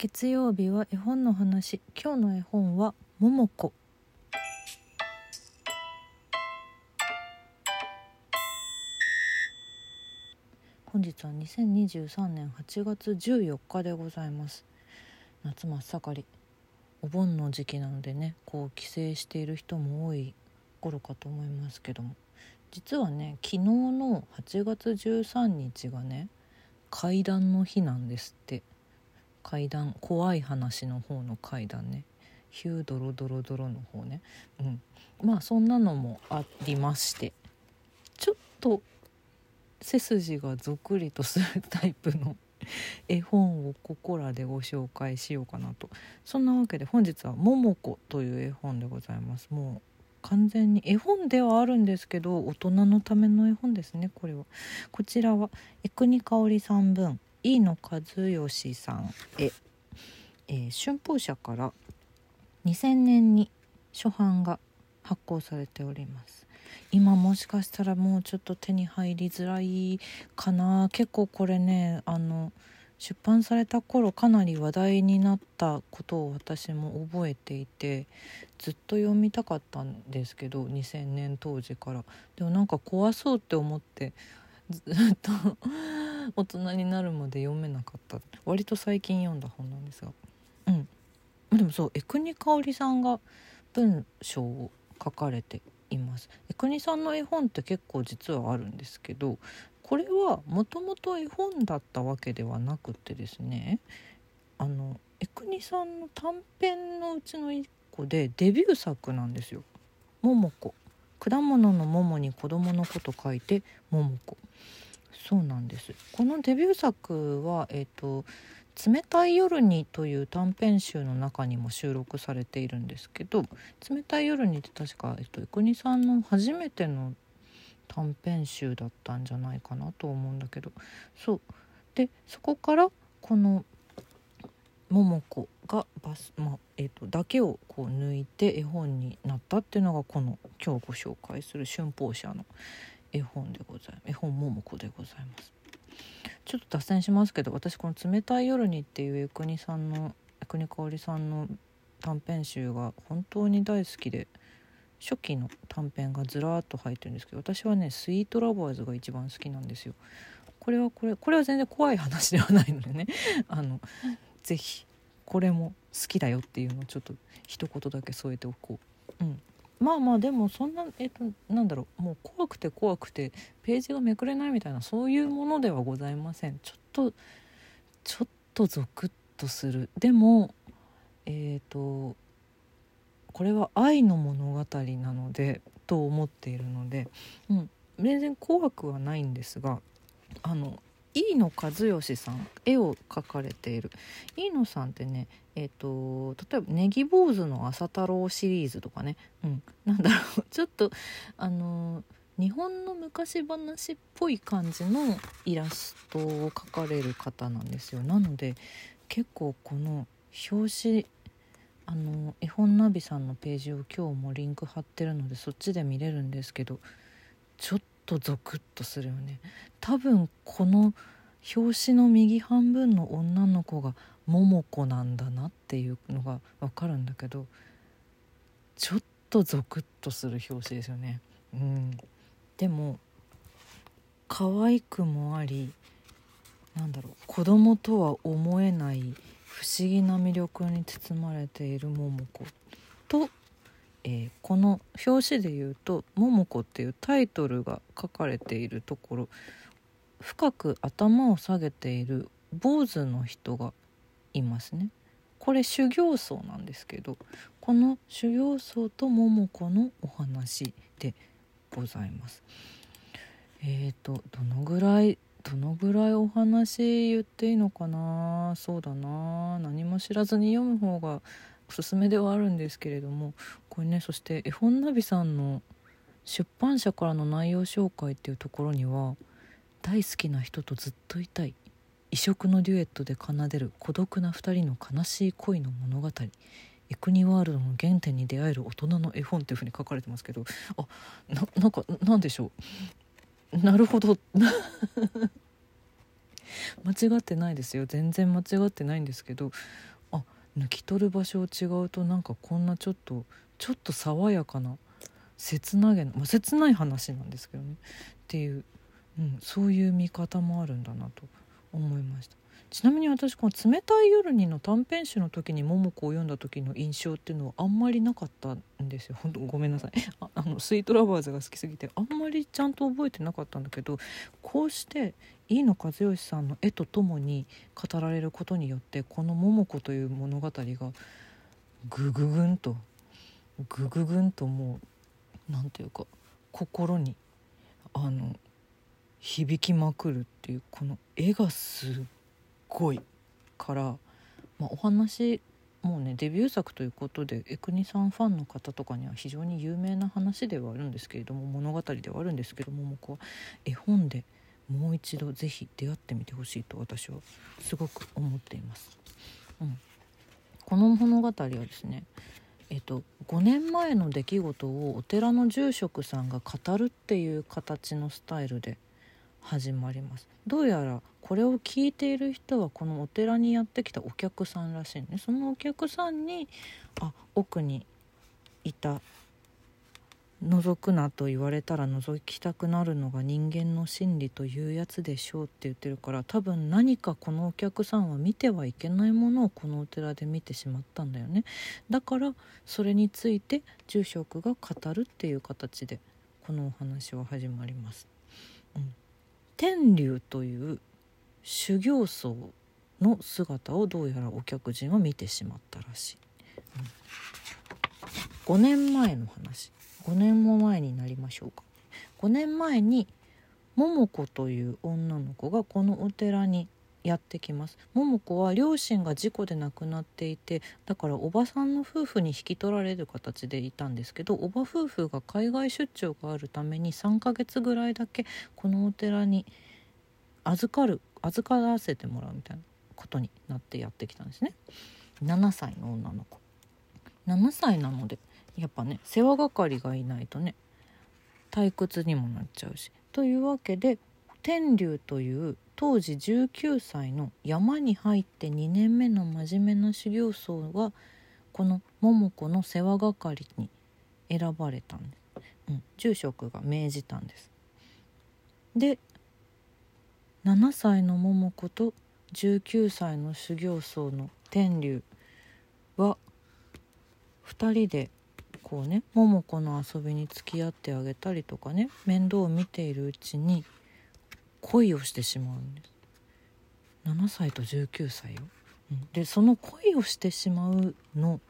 月曜日は絵本の話。今日の絵本は桃子。本日は2023年8月14日でございます。夏真っ盛り。お盆の時期なのでねこう帰省している人も多い頃かと思いますけども。実はね昨日の8月13日がね階段の日なんですって。階段怖い話の方の階段ね。ヒュードロドロドロの方ね。うん。まあそんなのもありまして。ちょっと背筋がぞくりとするタイプの 絵本をここらでご紹介しようかなと。そんなわけで本日は「ももこ」という絵本でございます。もう完全に絵本ではあるんですけど大人のための絵本ですねこれは。こちらは江国香織さん分。飯野和義さんへ、えー、春風社から2000年に初版が発行されております。今もしかしたらもうちょっと手に入りづらいかな。結構これねあの出版された頃かなり話題になったことを私も覚えていてずっと読みたかったんですけど2000年当時から。でもなんか怖そうって思ってずっと大人になるまで読めなかった。割と最近読んだ本なんですが。うん。でもそう江国香織さんが文章を書かれています。江国さんの絵本って結構実はあるんですけどこれはもともと絵本だったわけではなくてですねあの江国さんの短編のうちの一個でデビュー作なんですよ「桃子」果物の桃に子供の子と書いて「桃子」そうなんです。このデビュー作はえ、ー、と冷たい夜に」という短編集の中にも収録されているんですけど「冷たい夜に」って確か、えっと、生国さんの初めての短編集だったんじゃないかなと思うんだけど。そう。でそこからこの桃子がバス、まあえーと、だけをこう抜いて絵本になったっていうのがこの今日ご紹介する春風社の絵本でございます絵本桃子でございます。ちょっと脱線しますけど私この「冷たい夜に」っていう江国さんの江国香織さんの短編集が本当に大好きで初期の短編がずらーっと入ってるんですけど私はね「スイートラバーズ」が一番好きなんですよ。これはこれこれは全然怖い話ではないのでね あのぜひこれも好きだよっていうのをちょっと一言だけ添えておこう。うんまあまあでもそんなえっとなんだろうもう怖くて怖くてページがめくれないみたいなそういうものではございません。ちょっとちょっとゾクッとする。でもえっ、ー、とこれは愛の物語なのでと思っているので、うん、全然怖くはないんですがあの飯野和義さん絵を描かれている。飯野さんってねえっ、ー、と例えば「ネギ坊主の朝太郎」シリーズとかね、うん、なんだろう。ちょっとあの日本の昔話っぽい感じのイラストを描かれる方なんですよ。なので結構この表紙あの絵本ナビさんのページを今日もリンク貼ってるのでそっちで見れるんですけどちょっとゾクッとするよね多分この表紙の右半分の女の子が桃子なんだなっていうのが分かるんだけどちょっとゾクッとする表紙ですよね。うん、でも可愛くもありなんだろう子供とは思えない不思議な魅力に包まれている桃子とえー、この表紙で言うと「桃子」っていうタイトルが書かれているところ深く頭を下げている坊主の人がいますね。これ修行僧なんですけどこの修行僧と桃子のお話でございます。えーとどのぐらいどのぐらいお話言っていいのかな？そうだな何も知らずに読む方がおすすめではあるんですけれどもこれねそして絵本ナビさんの出版社からの内容紹介っていうところには大好きな人とずっといたい異色のデュエットで奏でる孤独な2人の悲しい恋の物語エクニワールドの原点に出会える大人の絵本っていうふうに書かれてますけどあななんかなんでしょう？なるほど。間違ってないですよ。全然間違ってないんですけど抜き取る場所を違うとなんかこんなちょっとちょっと爽やかな切なげな、まあ、切ない話なんですけどねっていう、うん、そういう見方もあるんだなと思いました。ちなみに私この「冷たい夜に」の短編集の時に桃子を読んだ時の印象っていうのはあんまりなかったんですよ。本 当ごめんなさい。ああのスイートラバーズが好きすぎてあんまりちゃんと覚えてなかったんだけどこうして飯野和義さんの絵とともに語られることによってこの桃子という物語がぐぐぐんとぐぐぐんともう何て言うか心にあの響きまくるっていうこの絵がすごいから、まあ、お話もうねデビュー作ということで江国さんファンの方とかには非常に有名な話ではあるんですけれども物語ではあるんですけども桃子は絵本でもう一度是非出会ってみてほしいと私はすごく思っています。うん、この物語はですねえっと、5年前の出来事をお寺の住職さんが語るっていう形のスタイルで始まります。どうやらこれを聞いている人はこのお寺にやってきたお客さんらしいね。そのお客さんにあ奥にいた覗くなと言われたら覗きたくなるのが人間の心理というやつでしょうって言ってるから多分何かこのお客さんは見てはいけないものをこのお寺で見てしまったんだよね。だからそれについて住職が語るっていう形でこのお話は始まります。うん。天竜という修行僧の姿をどうやらお客人は見てしまったらしい、うん、5年前の話。5年も前になりましょうか。5年前に桃子という女の子がこのお寺にやってきます。桃子は両親が事故で亡くなっていてだからおばさんの夫婦に引き取られる形でいたんですけどおば夫婦が海外出張があるために3ヶ月ぐらいだけこのお寺に預かる預からせてもらうみたいなことになってやってきたんですね。7歳の女の子。7歳なのでやっぱね世話係がいないとね退屈にもなっちゃうし。というわけで天竜という当時19歳の山に入って2年目の真面目な修行僧がこの桃子の世話係に選ばれたんです、うん、住職が命じたんです。で7歳の桃子と19歳の修行僧の天竜は2人でこうね桃子の遊びに付き合ってあげたりとかね面倒を見ているうちに恋をしてしまうんです。7歳と19歳よ、でその恋をしてしまうの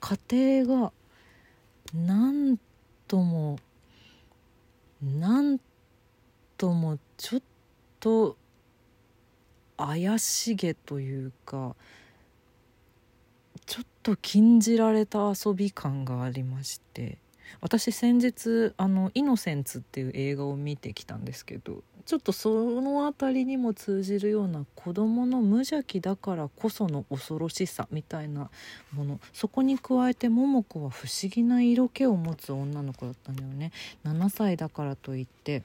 過程がなんともなんともちょっと怪しげというかちょっと禁じられた遊び感がありまして。私先日あの「イノセンツ」っていう映画を見てきたんですけどちょっとその辺りにも通じるような子どもの無邪気だからこその恐ろしさみたいなものそこに加えて桃子は不思議な色気を持つ女の子だったんだよね。7歳だからといって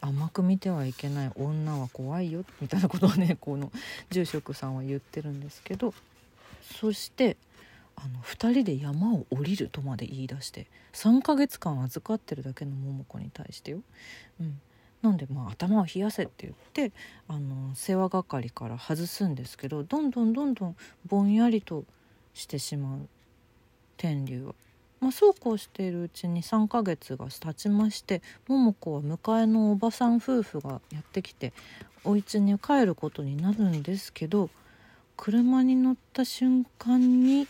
甘く見てはいけない女は怖いよみたいなことをねこの住職さんは言ってるんですけどそしてあの2人で山を降りるとまで言い出して3ヶ月間預かってるだけの桃子に対してよ、うん、なんでまあ頭を冷やせって言ってあの世話係から外すんですけどどんどんどんどんぼんやりとしてしまう。天竜は。まあ、そうこうしているうちに3ヶ月が経ちまして桃子は迎えのおばさん夫婦がやってきてお家に帰ることになるんですけど車に乗った瞬間に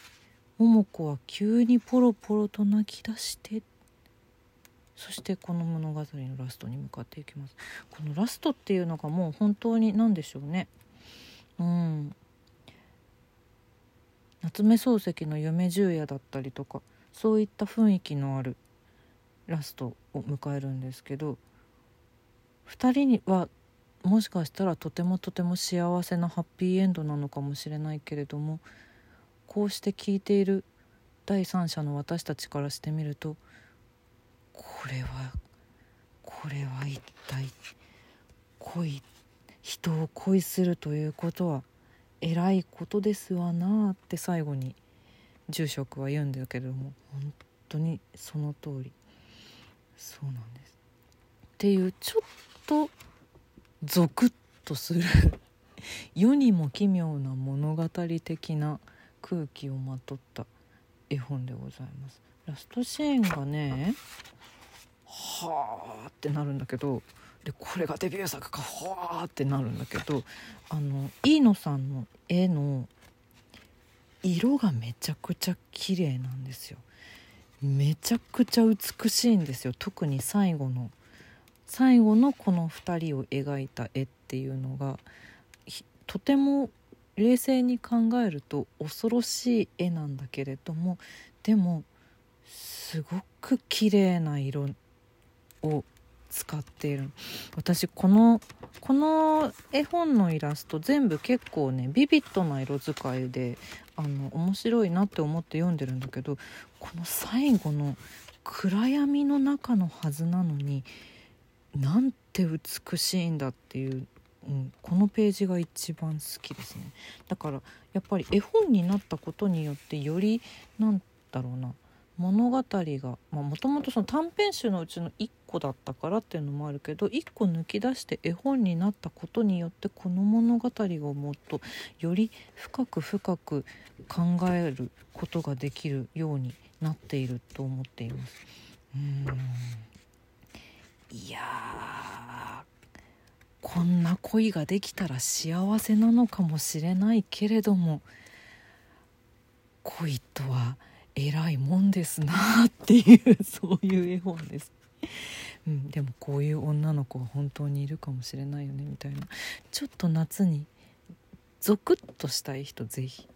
桃子は急にポロポロと泣き出して。そしてこの物語のラストに向かっていきます。このラストっていうのがもう本当に何でしょうね。うん。夏目漱石の夢十夜だったりとかそういった雰囲気のあるラストを迎えるんですけど2人にはもしかしたらとてもとても幸せなハッピーエンドなのかもしれないけれどもこうして聞いている第三者の私たちからしてみるとこれはこれは一体恋人を恋するということは偉いことですわなあって最後に住職は言うんだけれども本当にその通りそうなんです。っていうちょっとゾクッとする世にも奇妙な物語的な空気をまとった絵本でございます。ラストシーンがねはあってなるんだけどでこれがデビュー作かはあってなるんだけどあの飯野さんの絵の色がめちゃくちゃ綺麗なんですよ。めちゃくちゃ美しいんですよ特に最後の最後のこの2人を描いた絵っていうのがとても冷静に考えると恐ろしい絵なんだけれどもでもすごく綺麗な色を使っている。私このこの絵本のイラスト全部結構ねビビッドな色使いであの面白いなって思って読んでるんだけどこの最後の暗闇の中のはずなのになんて美しいんだっていう、うん、このページが一番好きですね。だからやっぱり絵本になったことによってよりなんだろうな物語がもともと短編集のうちの1個だったからっていうのもあるけど1個抜き出して絵本になったことによってこの物語をもっとより深く深く考えることができるようになっていると思っています。うん。いやこんな恋ができたら幸せなのかもしれないけれども恋とは偉いもんですなっていうそういう絵本です。うん、でもこういう女の子は本当にいるかもしれないよねみたいなちょっと夏にゾクッとしたい人ぜひ